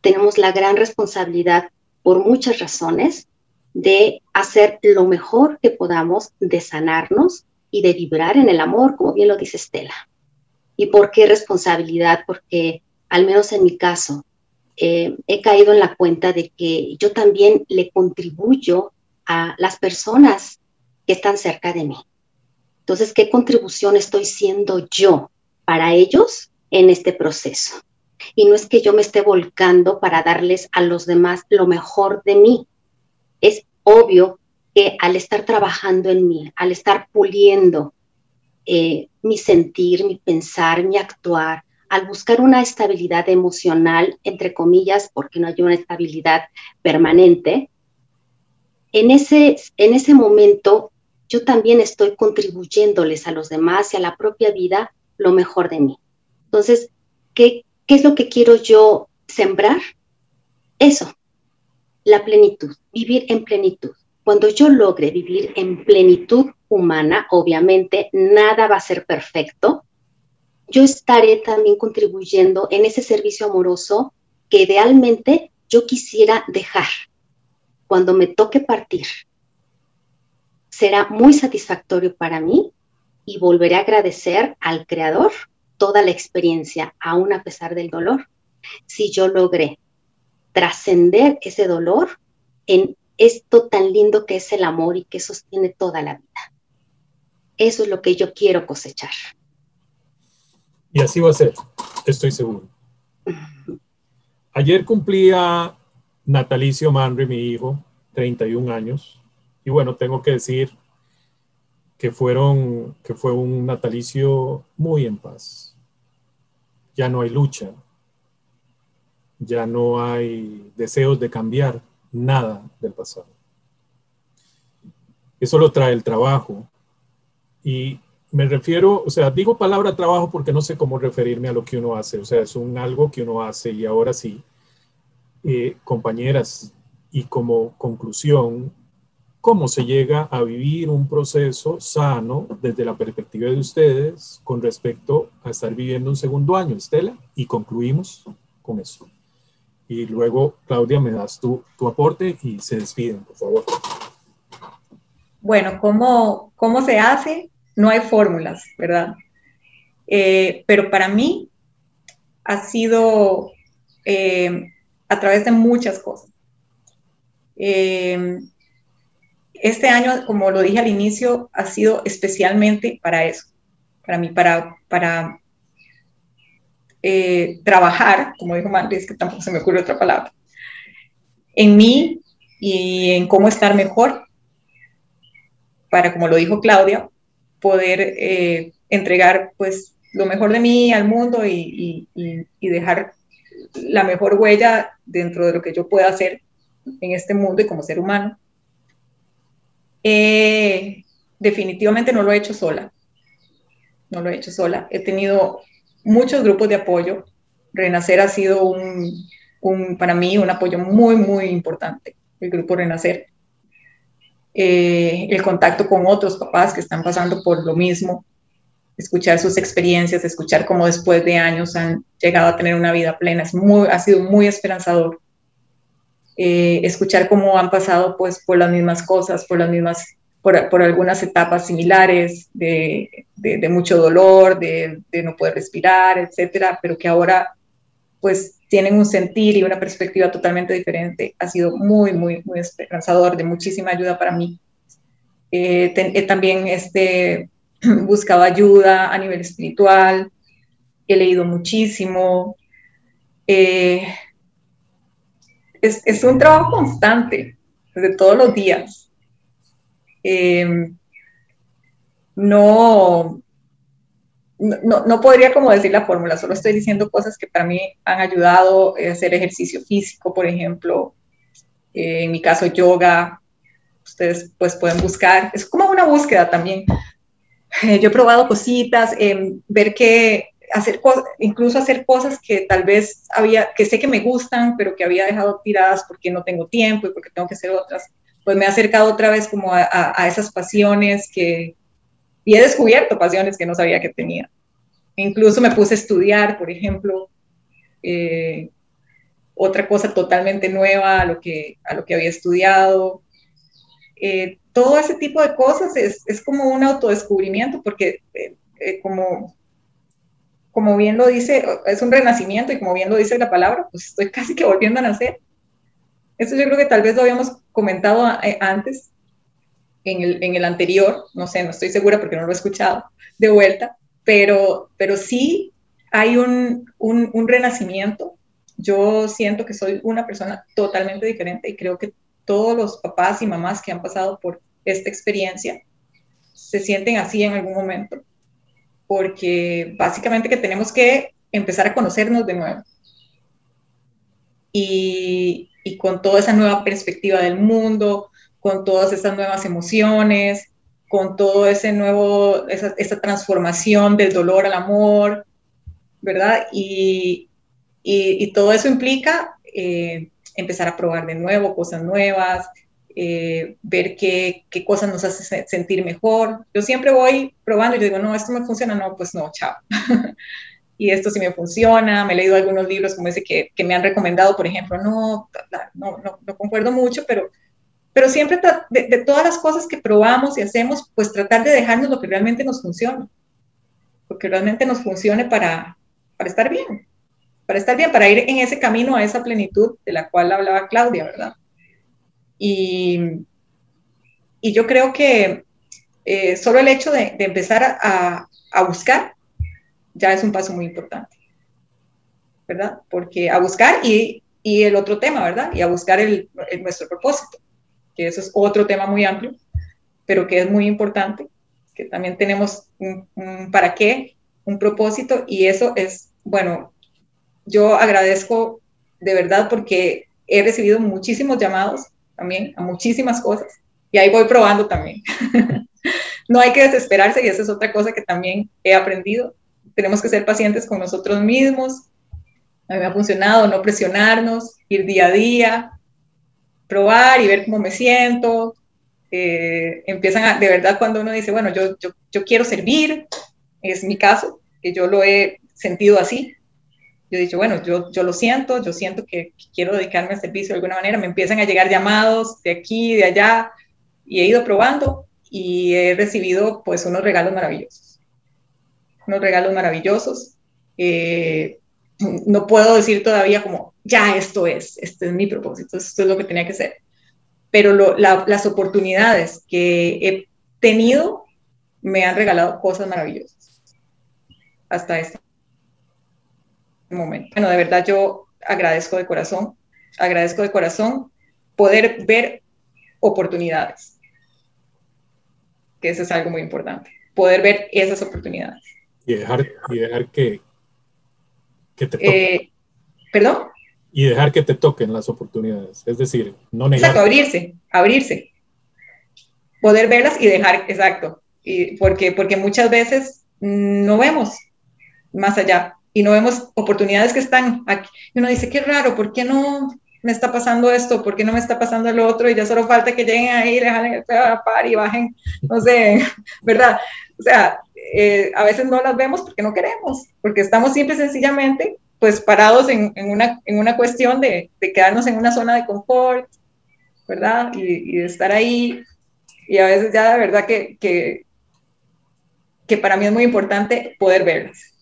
S4: Tenemos la gran responsabilidad por muchas razones de hacer lo mejor que podamos, de sanarnos y de vibrar en el amor, como bien lo dice Estela. ¿Y por qué responsabilidad? Porque al menos en mi caso, eh, he caído en la cuenta de que yo también le contribuyo a las personas que están cerca de mí. Entonces, ¿qué contribución estoy siendo yo para ellos en este proceso? Y no es que yo me esté volcando para darles a los demás lo mejor de mí. Es obvio que al estar trabajando en mí, al estar puliendo eh, mi sentir, mi pensar, mi actuar, al buscar una estabilidad emocional, entre comillas, porque no hay una estabilidad permanente, en ese, en ese momento yo también estoy contribuyéndoles a los demás y a la propia vida lo mejor de mí. Entonces, ¿qué, qué es lo que quiero yo sembrar? Eso, la plenitud, vivir en plenitud. Cuando yo logre vivir en plenitud humana, obviamente nada va a ser perfecto, yo estaré también contribuyendo en ese servicio amoroso que idealmente yo quisiera dejar. Cuando me toque partir será muy satisfactorio para mí y volveré a agradecer al Creador toda la experiencia, aún a pesar del dolor, si yo logré trascender ese dolor en esto tan lindo que es el amor y que sostiene toda la vida. Eso es lo que yo quiero cosechar.
S1: Y así va a ser, estoy seguro. Ayer cumplía Natalicio Manri, mi hijo, 31 años. Y bueno, tengo que decir que, fueron, que fue un natalicio muy en paz. Ya no hay lucha, ya no hay deseos de cambiar nada del pasado. Eso lo trae el trabajo. Y me refiero, o sea, digo palabra trabajo porque no sé cómo referirme a lo que uno hace. O sea, es un algo que uno hace y ahora sí, eh, compañeras, y como conclusión, cómo se llega a vivir un proceso sano desde la perspectiva de ustedes con respecto a estar viviendo un segundo año, Estela, y concluimos con eso. Y luego, Claudia, me das tu, tu aporte y se despiden, por favor.
S3: Bueno, ¿cómo, cómo se hace? No hay fórmulas, ¿verdad? Eh, pero para mí ha sido eh, a través de muchas cosas. Eh, este año, como lo dije al inicio, ha sido especialmente para eso, para mí, para, para eh, trabajar, como dijo es que tampoco se me ocurre otra palabra, en mí y en cómo estar mejor, para, como lo dijo Claudia, poder eh, entregar pues lo mejor de mí al mundo y, dejar la mejor huella dentro de lo que yo pueda hacer en este mundo y como ser humano. Eh, definitivamente no lo he hecho sola. No lo he hecho sola. He tenido muchos grupos de apoyo. Renacer ha sido un, para mí un apoyo muy, muy importante, el grupo Renacer. Eh, el contacto con otros papás que están pasando por lo mismo, escuchar sus experiencias, escuchar cómo después de años han llegado a tener una vida plena, es muy, ha sido muy esperanzador. Eh, escuchar cómo han pasado pues por las mismas cosas, por las mismas, por, por algunas etapas similares de, de, mucho dolor, de, de, no poder respirar, etcétera, pero que ahora pues tienen un sentir y una perspectiva totalmente diferente. Ha sido muy, muy, muy esperanzador, de muchísima ayuda para mí. Eh, eh también este, buscado ayuda a nivel espiritual, he leído muchísimo. Eh, es, es, un trabajo constante, de todos los días. Em, no, no, no, podría como decir la fórmula, solo estoy diciendo cosas que para mí han ayudado, a eh, hacer ejercicio físico, por ejemplo, eh, en mi caso yoga, ustedes pues pueden buscar, es como una búsqueda también, eh, yo he probado cositas, em, ver que hacer cosas, incluso hacer cosas que tal vez había, que sé que me gustan, pero que había dejado tiradas porque no tengo tiempo y porque tengo que hacer otras, pues me he acercado otra vez como a, a, esas pasiones que, y he descubierto pasiones que no sabía que tenía. Incluso me puse a estudiar, por ejemplo, eh, otra cosa totalmente nueva a lo que, a lo que había estudiado. Eh, todo ese tipo de cosas es, es como un autodescubrimiento, porque eh, como, como bien lo dice, es un renacimiento y como bien lo dice la palabra, pues estoy casi que volviendo a nacer. Eso yo creo que tal vez lo habíamos comentado eh, antes, en el, en el anterior, no sé, no estoy segura porque no lo he escuchado de vuelta, pero, pero sí hay un, un, un renacimiento. Yo siento que soy una persona totalmente diferente y creo que todos los papás y mamás que han pasado por esta experiencia se sienten así en algún momento, porque básicamente que tenemos que empezar a conocernos de nuevo. Y, y con toda esa nueva perspectiva del mundo, con todas esas nuevas emociones, con todo ese nuevo, esa, esa transformación del dolor al amor, ¿verdad? Y, y, y todo eso implica eh, empezar a probar de nuevo cosas nuevas, eh, ver qué, qué, cosas nos hace sentir mejor. Yo siempre voy probando y digo, no, esto me funciona, no, pues no, chao. y esto sí me funciona, me he leído algunos libros como ese que, que me han recomendado, por ejemplo, no, no, no, no concuerdo mucho, pero, pero siempre de, de, todas las cosas que probamos y hacemos, pues tratar de dejarnos lo que realmente nos funciona, porque realmente nos funcione para, para estar bien, para estar bien, para ir en ese camino a esa plenitud de la cual hablaba Claudia, ¿verdad? Y, y yo creo que eh, solo el hecho de, de empezar a, a, buscar ya es un paso muy importante, ¿verdad? Porque a buscar y, y el otro tema, ¿verdad? Y a buscar el, el, nuestro propósito, que eso es otro tema muy amplio, pero que es muy importante, que también tenemos un, un para qué, un propósito, y eso es, bueno, yo agradezco de verdad porque he recibido muchísimos llamados también a muchísimas cosas y ahí voy probando también. no hay que desesperarse y esa es otra cosa que también he aprendido. Tenemos que ser pacientes con nosotros mismos. A mí me ha funcionado no presionarnos, ir día a día, probar y ver cómo me siento. Eh, empiezan a, de verdad cuando uno dice, bueno, yo, yo, yo quiero servir, es mi caso, que yo lo he sentido así, yo he dicho, bueno, yo, yo lo siento, yo siento que, quiero dedicarme al servicio de alguna manera, me empiezan a llegar llamados de aquí, de allá, y he ido probando y he recibido pues unos regalos maravillosos, unos regalos maravillosos. Eh, no puedo decir todavía como, ya esto es, este es mi propósito, esto es lo que tenía que ser, pero las oportunidades que he tenido me han regalado cosas maravillosas hasta este momento. Bueno, de verdad yo agradezco de corazón, agradezco de corazón poder ver oportunidades, que eso es algo muy importante, poder ver esas oportunidades.
S1: Y dejar, y dejar que, que te
S3: toque. Eh, ¿Perdón?
S1: Y dejar que te toquen las oportunidades, es decir, no negar.
S3: Exacto, abrirse, abrirse. Poder verlas y dejar, exacto. Y porque, porque muchas veces no vemos más allá y no vemos oportunidades que están aquí. Y uno dice, qué raro, ¿por qué no me está pasando esto? ¿Por qué no me está pasando lo otro? Y ya solo falta que lleguen ahí, le el par y bajen, no sé, ¿verdad? O sea, eh, a veces no las vemos porque no queremos, porque estamos simple sencillamente pues parados en, una, en una cuestión de, quedarnos en una zona de confort, ¿verdad? Y, y, de estar ahí. Y a veces ya de verdad que, que, que para mí es muy importante poder verlas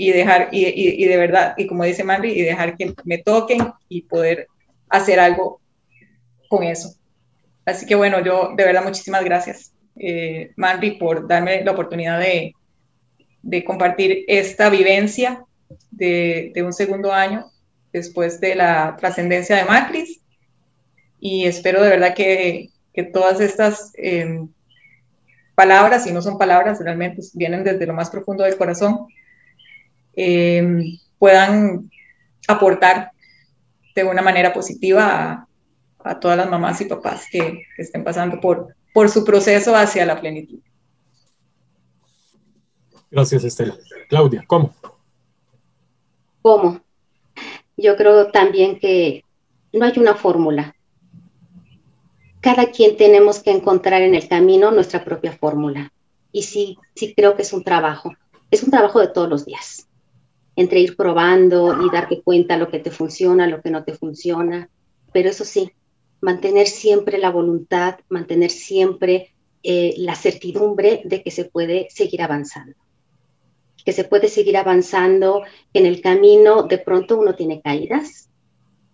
S3: y dejar, y, y, de verdad, y como dice Manri, y dejar que me toquen y poder hacer algo con eso. Así que bueno, yo de verdad muchísimas gracias, eh, Manri, por darme la oportunidad de, de compartir esta vivencia de, de, un segundo año después de la trascendencia de Macris. Y espero de verdad que, que todas estas eh, palabras, y no son palabras, realmente vienen desde lo más profundo del corazón, eh, puedan aportar de una manera positiva a, a todas las mamás y papás que, que, estén pasando por, por su proceso hacia la plenitud.
S1: Gracias, Estela. Claudia, ¿cómo?
S4: ¿Cómo? Yo creo también que no hay una fórmula. Cada quien tenemos que encontrar en el camino nuestra propia fórmula. Y sí, sí creo que es un trabajo. Es un trabajo de todos los días entre ir probando y darte cuenta lo que te funciona, lo que no te funciona. Pero eso sí, mantener siempre la voluntad, mantener siempre eh, la certidumbre de que se puede seguir avanzando. Que se puede seguir avanzando en el camino, de pronto uno tiene caídas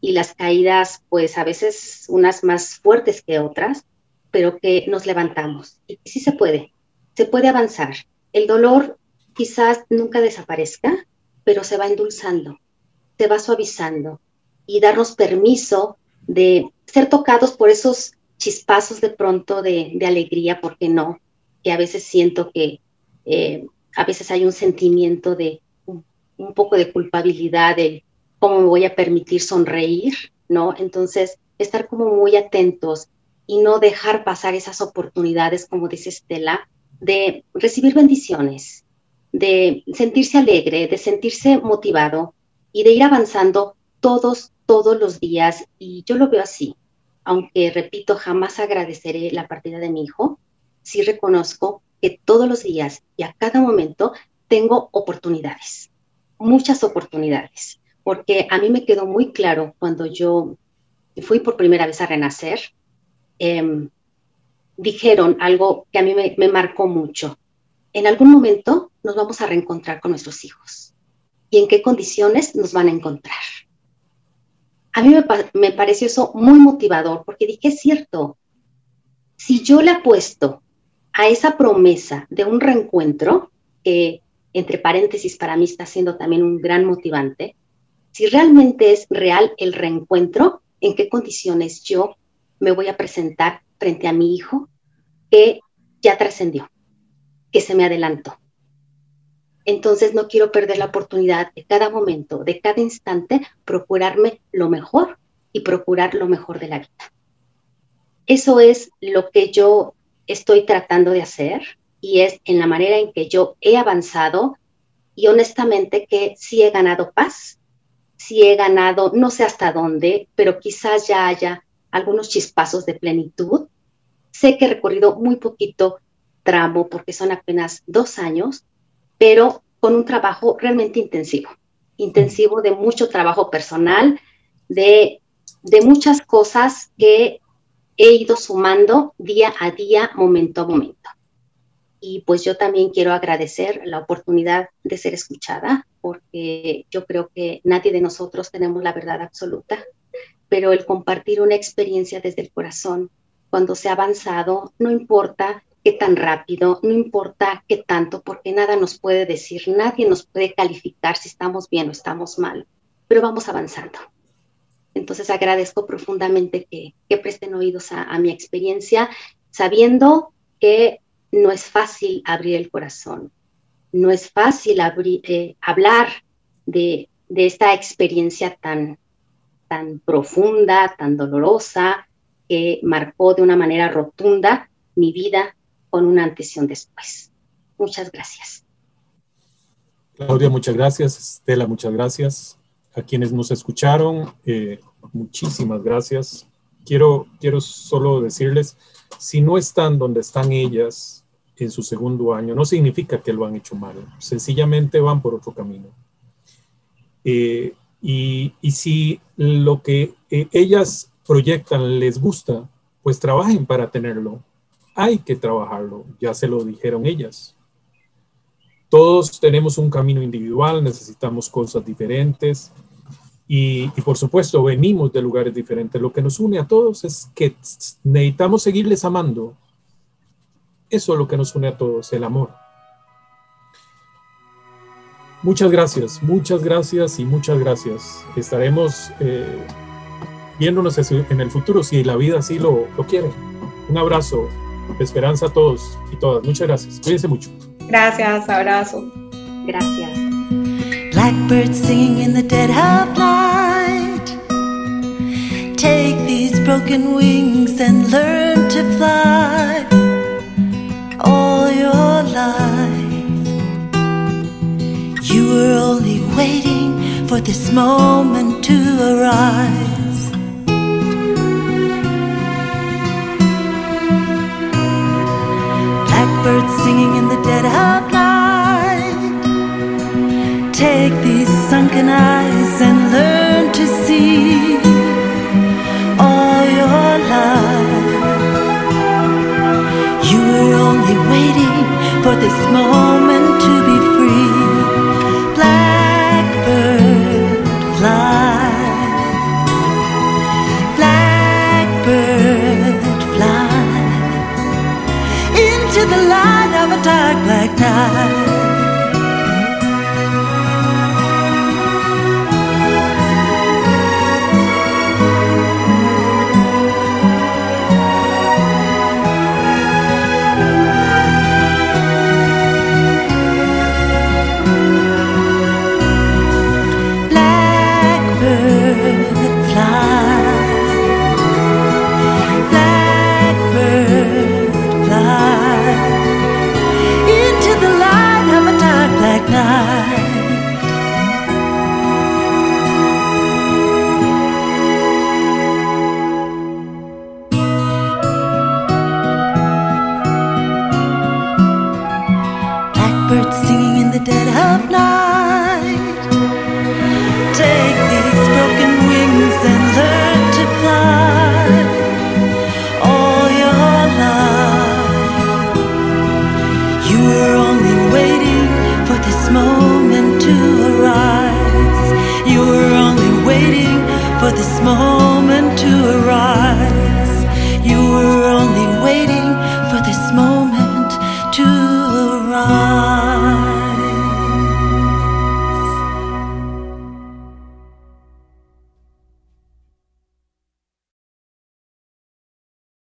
S4: y las caídas pues a veces unas más fuertes que otras, pero que nos levantamos. Y sí se puede, se puede avanzar. El dolor quizás nunca desaparezca, pero se va endulzando, se va suavizando y darnos permiso de ser tocados por esos chispazos de pronto de, de alegría, porque no? Que a veces siento que eh, a veces hay un sentimiento de un, poco de culpabilidad de cómo me voy a permitir sonreír, ¿no? Entonces, estar como muy atentos y no dejar pasar esas oportunidades, como dice Estela, de recibir bendiciones, de sentirse alegre, de sentirse motivado y de ir avanzando todos, todos los días. Y yo lo veo así, aunque repito, jamás agradeceré la partida de mi hijo, sí reconozco que todos los días y a cada momento tengo oportunidades, muchas oportunidades, porque a mí me quedó muy claro cuando yo fui por primera vez a renacer, eh, dijeron algo que a mí me marcó mucho en algún momento nos vamos a reencontrar con nuestros hijos y en qué condiciones nos van a encontrar. A mí me, me pareció eso muy motivador porque dije, es cierto, si yo le apuesto a esa promesa de un reencuentro, que entre paréntesis para mí está siendo también un gran motivante, si realmente es real el reencuentro, en qué condiciones yo me voy a presentar frente a mi hijo que ya trascendió que se me adelantó. Entonces no quiero perder la oportunidad de cada momento, de cada instante, procurarme lo mejor y procurar lo mejor de la vida. Eso es lo que yo estoy tratando de hacer y es en la manera en que yo he avanzado y honestamente que sí he ganado paz, sí he ganado, no sé hasta dónde, pero quizás ya haya algunos chispazos de plenitud. Sé que he recorrido muy poquito tramo porque son apenas dos años, pero con un trabajo realmente intensivo, intensivo de mucho trabajo personal, de, de muchas cosas que he ido sumando día a día, momento a momento. Y pues yo también quiero agradecer la oportunidad de ser escuchada, porque yo creo que nadie de nosotros tenemos la verdad absoluta, pero el compartir una experiencia desde el corazón, cuando se ha avanzado, no importa qué tan rápido, no importa qué tanto, porque nada nos puede decir, nadie nos puede calificar si estamos bien o estamos mal, pero vamos avanzando. Entonces agradezco profundamente que, que presten oídos a, a, mi experiencia, sabiendo que no es fácil abrir el corazón, no es fácil eh, hablar de, de esta experiencia tan, tan profunda, tan dolorosa, que marcó de una manera rotunda mi vida con una antes y un después. Muchas gracias.
S1: Claudia, muchas gracias. Estela, muchas gracias. A quienes nos escucharon, eh, muchísimas gracias. Quiero, quiero solo decirles, si no están donde están ellas en su segundo año, no significa que lo han hecho mal, sencillamente van por otro camino. Eh, y, y, si lo que eh, ellas proyectan les gusta, pues trabajen para tenerlo. Hay que trabajarlo, ya se lo dijeron ellas. Todos tenemos un camino individual, necesitamos cosas diferentes y, por supuesto venimos de lugares diferentes. Lo que nos une a todos es que necesitamos seguirles amando. Eso es lo que nos une a todos, el amor. Muchas gracias, muchas gracias y muchas gracias. Estaremos eh, viéndonos en el futuro si la vida así lo, lo quiere. Un abrazo, esperanza a todos y todas. Muchas gracias. Cuídense mucho.
S3: Gracias, abrazo.
S4: Gracias.
S5: Blackbirds singing in the dead of night. Take these broken wings and learn to fly all your life. You were only waiting for this moment to arise. Blackbirds singing in the dead of night. Take these sunken eyes and learn to see all your life. You were only waiting for this moment